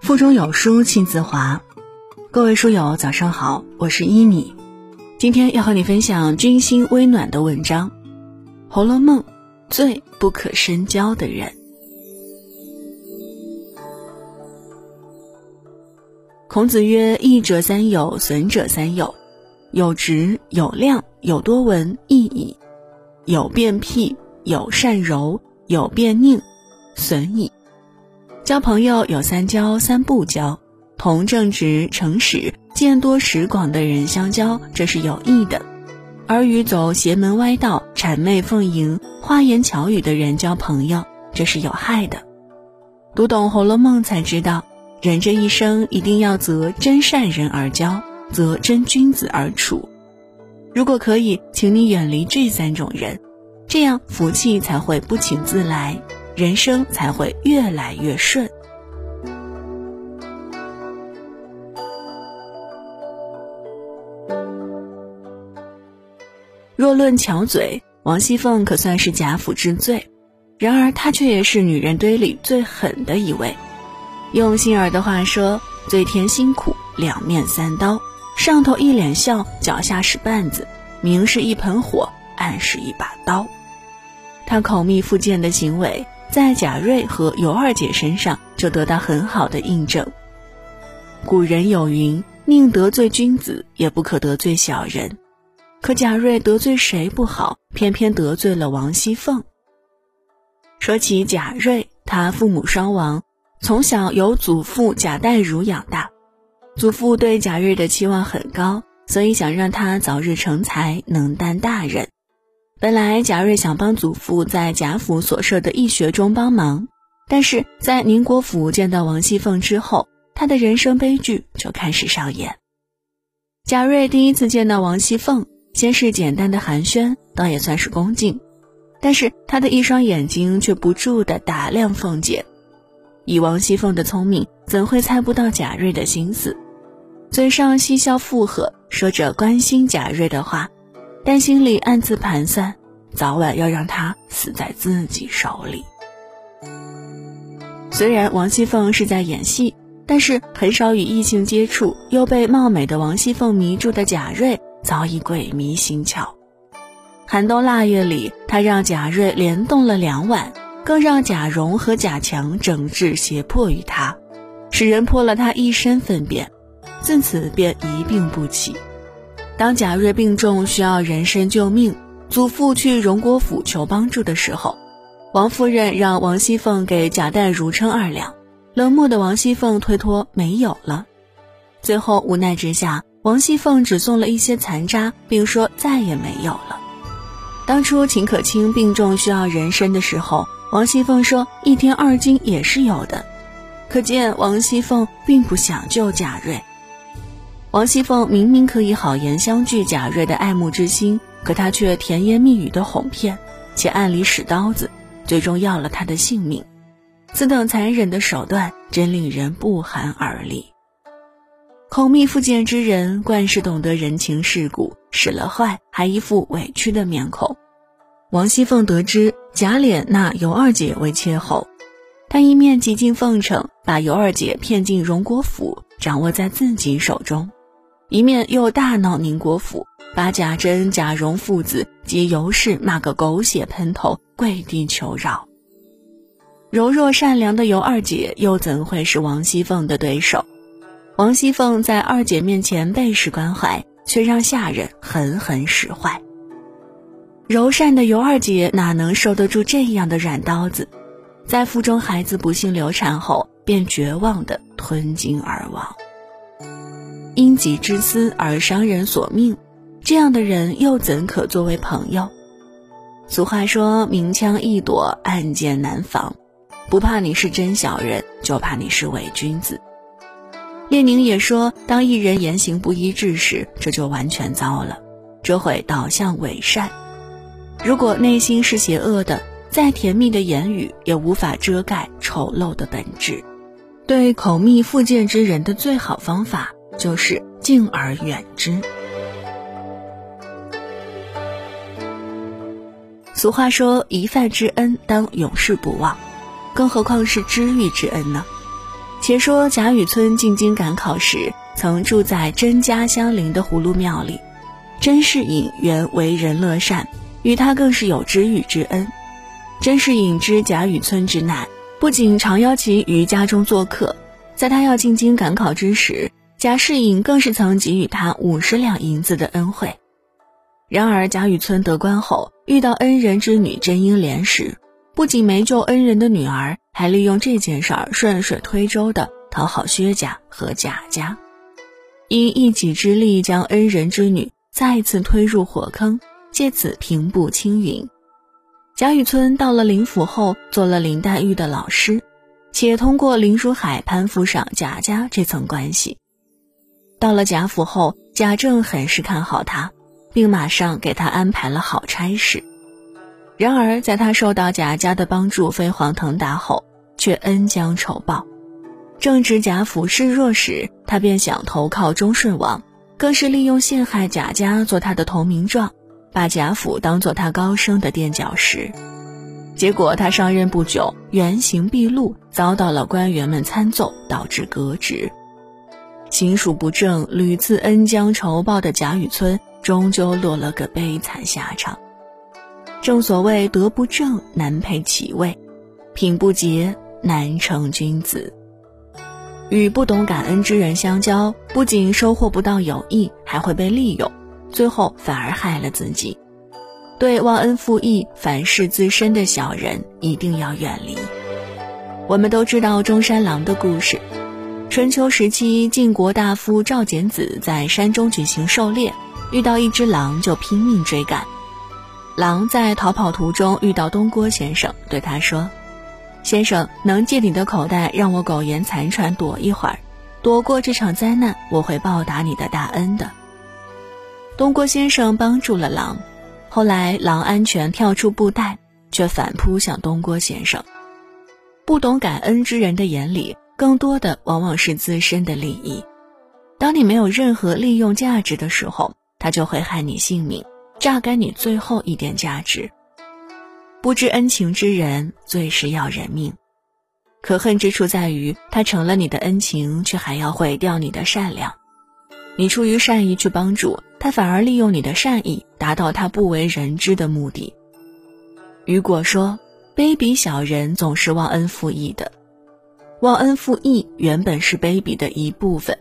腹中有书气自华，各位书友早上好，我是依米，今天要和你分享君心微暖的文章，《红楼梦》最不可深交的人。孔子曰：“益者三友，损者三友。有直，有量，有多闻，益矣；有辩辟，有善柔，有变佞，损矣。交朋友有三交，三不交：同正直、诚实、见多识广的人相交，这是有益的；而与走邪门歪道、谄媚奉迎、花言巧语的人交朋友，这是有害的。读懂《红楼梦》，才知道。”人这一生一定要择真善人而交，择真君子而处。如果可以，请你远离这三种人，这样福气才会不请自来，人生才会越来越顺。若论巧嘴，王熙凤可算是贾府之最，然而她却也是女人堆里最狠的一位。用心儿的话说，嘴甜心苦，两面三刀，上头一脸笑，脚下使绊子，明是一盆火，暗是一把刀。他口蜜腹剑的行为，在贾瑞和尤二姐身上就得到很好的印证。古人有云：“宁得罪君子，也不可得罪小人。”可贾瑞得罪谁不好，偏偏得罪了王熙凤。说起贾瑞，他父母双亡。从小由祖父贾代儒养大，祖父对贾瑞的期望很高，所以想让他早日成才，能担大任。本来贾瑞想帮祖父在贾府所设的义学中帮忙，但是在宁国府见到王熙凤之后，他的人生悲剧就开始上演。贾瑞第一次见到王熙凤，先是简单的寒暄，倒也算是恭敬，但是他的一双眼睛却不住地打量凤姐。以王熙凤的聪明，怎会猜不到贾瑞的心思？嘴上嬉笑附和，说着关心贾瑞的话，但心里暗自盘算，早晚要让他死在自己手里。虽然王熙凤是在演戏，但是很少与异性接触，又被貌美的王熙凤迷住的贾瑞，早已鬼迷心窍。寒冬腊月里，他让贾瑞连冻了两晚。更让贾蓉和贾强整治胁迫于他，使人泼了他一身粪便，自此便一病不起。当贾瑞病重需要人参救命，祖父去荣国府求帮助的时候，王夫人让王熙凤给贾代儒称二两，冷漠的王熙凤推脱没有了。最后无奈之下，王熙凤只送了一些残渣，并说再也没有了。当初秦可卿病重需要人参的时候。王熙凤说：“一天二斤也是有的，可见王熙凤并不想救贾瑞。王熙凤明明可以好言相拒贾瑞的爱慕之心，可她却甜言蜜语的哄骗，且暗里使刀子，最终要了他的性命。此等残忍的手段，真令人不寒而栗。口蜜腹剑之人，惯是懂得人情世故，使了坏还一副委屈的面孔。王熙凤得知。”贾琏纳尤二姐为妾后，她一面极尽奉承，把尤二姐骗进荣国府，掌握在自己手中；一面又大闹宁国府，把贾珍、贾蓉父子及尤氏骂个狗血喷头，跪地求饶。柔弱善良的尤二姐又怎会是王熙凤的对手？王熙凤在二姐面前备受关怀，却让下人狠狠使坏。柔善的尤二姐哪能受得住这样的软刀子，在腹中孩子不幸流产后，便绝望的吞金而亡。因己之私而伤人索命，这样的人又怎可作为朋友？俗话说：“明枪易躲，暗箭难防。”不怕你是真小人，就怕你是伪君子。列宁也说：“当一人言行不一致时，这就完全糟了，这会导向伪善。”如果内心是邪恶的，再甜蜜的言语也无法遮盖丑陋的本质。对口蜜腹剑之人的最好方法就是敬而远之。俗话说：“一饭之恩，当永世不忘。”更何况是知遇之恩呢？且说贾雨村进京赶考时，曾住在甄家相邻的葫芦庙里。甄士隐原为人乐善，与他更是有知遇之恩。甄士隐知贾雨村之难，不仅常邀其于家中做客，在他要进京赶考之时，贾世隐更是曾给予他五十两银子的恩惠。然而贾雨村得官后，遇到恩人之女甄英莲时，不仅没救恩人的女儿，还利用这件事儿顺水推舟的讨好薛家和贾家，以一己之力将恩人之女再次推入火坑，借此平步青云。贾雨村到了林府后，做了林黛玉的老师，且通过林书海攀附上贾家这层关系。到了贾府后，贾政很是看好他。并马上给他安排了好差事。然而，在他受到贾家的帮助飞黄腾达后，却恩将仇报。正值贾府示弱时，他便想投靠忠顺王，更是利用陷害贾家做他的投名状，把贾府当做他高升的垫脚石。结果，他上任不久，原形毕露，遭到了官员们参奏，导致革职。行署不正、屡次恩将仇报的贾雨村。终究落了个悲惨下场。正所谓德不正难配其位，品不洁难成君子。与不懂感恩之人相交，不仅收获不到友谊，还会被利用，最后反而害了自己。对忘恩负义、反噬自身的小人，一定要远离。我们都知道中山狼的故事。春秋时期，晋国大夫赵简子在山中举行狩猎。遇到一只狼就拼命追赶，狼在逃跑途中遇到东郭先生，对他说：“先生，能借你的口袋让我苟延残喘躲一会儿，躲过这场灾难，我会报答你的大恩的。”东郭先生帮助了狼，后来狼安全跳出布袋，却反扑向东郭先生。不懂感恩之人的眼里，更多的往往是自身的利益。当你没有任何利用价值的时候，他就会害你性命，榨干你最后一点价值。不知恩情之人，最是要人命。可恨之处在于，他成了你的恩情，却还要毁掉你的善良。你出于善意去帮助他，反而利用你的善意，达到他不为人知的目的。雨果说：“卑鄙小人总是忘恩负义的，忘恩负义原本是卑鄙的一部分。”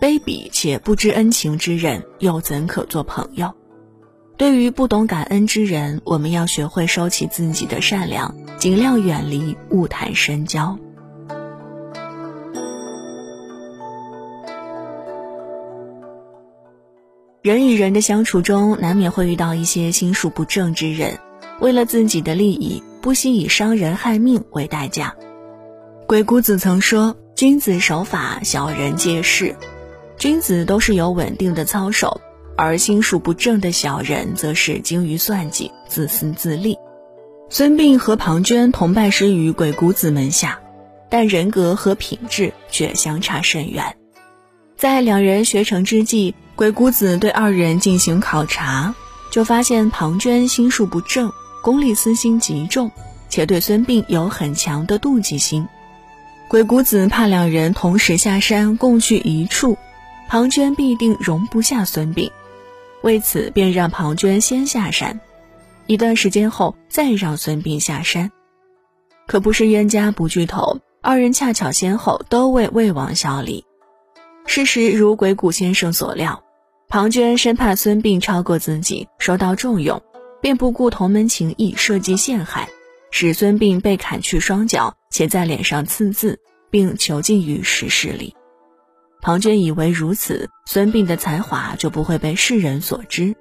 卑鄙且不知恩情之人，又怎可做朋友？对于不懂感恩之人，我们要学会收起自己的善良，尽量远离，勿谈深交。人与人的相处中，难免会遇到一些心术不正之人，为了自己的利益，不惜以伤人害命为代价。鬼谷子曾说：“君子守法，小人皆是。”君子都是有稳定的操守，而心术不正的小人则是精于算计、自私自利。孙膑和庞涓同拜师于鬼谷子门下，但人格和品质却相差甚远。在两人学成之际，鬼谷子对二人进行考察，就发现庞涓心术不正，功利私心极重，且对孙膑有很强的妒忌心。鬼谷子怕两人同时下山，共去一处。庞涓必定容不下孙膑，为此便让庞涓先下山，一段时间后再让孙膑下山。可不是冤家不聚头，二人恰巧先后都为魏王效力。事实如鬼谷先生所料，庞涓生怕孙膑超过自己受到重用，便不顾同门情谊设计陷害，使孙膑被砍去双脚，且在脸上刺字，并囚禁于石室里。庞涓以为如此，孙膑的才华就不会被世人所知。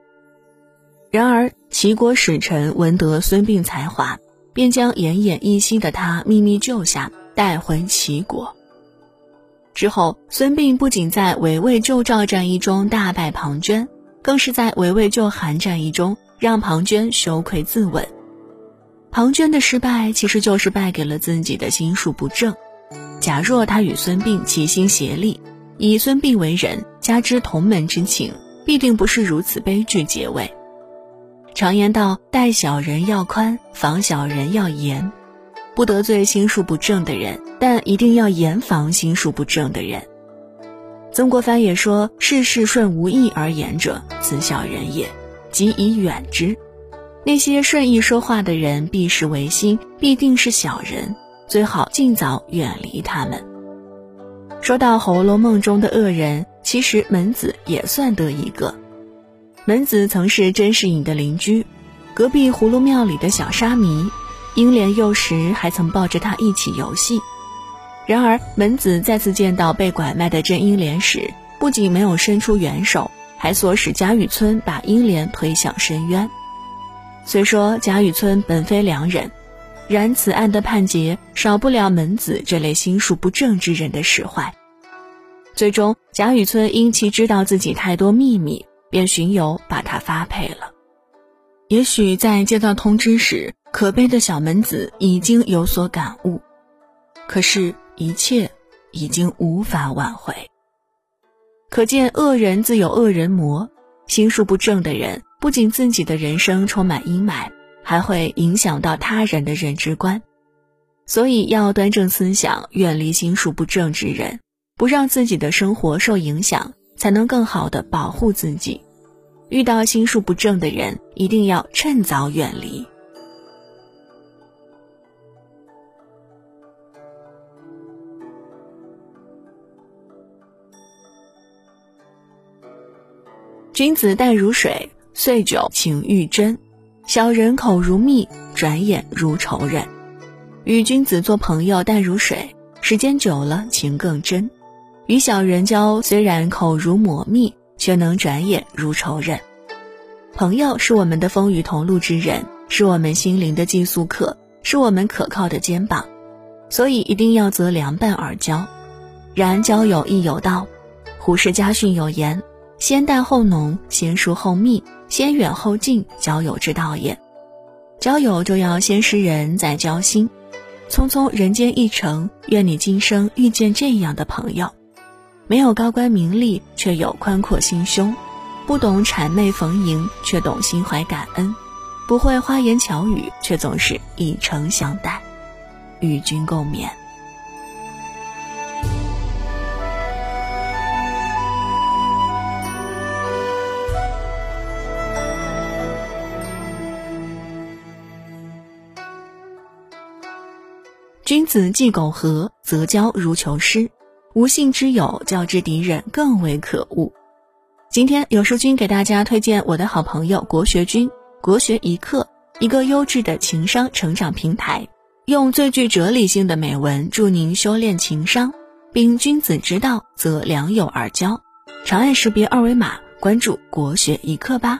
然而齐国使臣闻得孙膑才华，便将奄奄一息的他秘密救下，带回齐国。之后，孙膑不仅在围魏救赵战役中大败庞涓，更是在围魏救韩战役中让庞涓羞愧自刎。庞涓的失败其实就是败给了自己的心术不正。假若他与孙膑齐心协力，以孙膑为人，加之同门之情，必定不是如此悲剧结尾。常言道：“待小人要宽，防小人要严。”不得罪心术不正的人，但一定要严防心术不正的人。曾国藩也说：“事事顺无意而言者，此小人也，即以远之。”那些顺意说话的人，必是违心，必定是小人，最好尽早远离他们。说到《红楼梦》中的恶人，其实门子也算得一个。门子曾是甄士隐的邻居，隔壁葫芦庙里的小沙弥。英莲幼时还曾抱着他一起游戏，然而门子再次见到被拐卖的甄英莲时，不仅没有伸出援手，还唆使贾雨村把英莲推向深渊。虽说贾雨村本非良人，然此案的判决少不了门子这类心术不正之人的使坏。最终，贾雨村因其知道自己太多秘密，便巡游把他发配了。也许在接到通知时，可悲的小门子已经有所感悟，可是，一切已经无法挽回。可见，恶人自有恶人磨，心术不正的人，不仅自己的人生充满阴霾，还会影响到他人的认知观。所以，要端正思想，远离心术不正之人，不让自己的生活受影响，才能更好的保护自己。遇到心术不正的人，一定要趁早远离。君子淡如水，岁久情愈真；小人口如蜜，转眼如仇人。与君子做朋友淡如水，时间久了情更真；与小人交，虽然口如抹蜜，却能转眼如仇人。朋友是我们的风雨同路之人，是我们心灵的寄宿客，是我们可靠的肩膀，所以一定要择良伴而交。然交友亦有道，胡适家训有言。先淡后浓，先疏后密，先远后近，交友之道也。交友就要先识人，再交心。匆匆人间一程，愿你今生遇见这样的朋友：没有高官名利，却有宽阔心胸；不懂谄媚逢迎，却懂心怀感恩；不会花言巧语，却总是以诚相待。与君共勉。君子既苟合，则交如求师；无信之友，交之敌人，更为可恶。今天有书君给大家推荐我的好朋友国学君，国学一课，一个优质的情商成长平台，用最具哲理性的美文助您修炼情商，并君子之道则良友而交。长按识别二维码关注国学一课吧。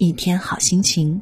一天好心情。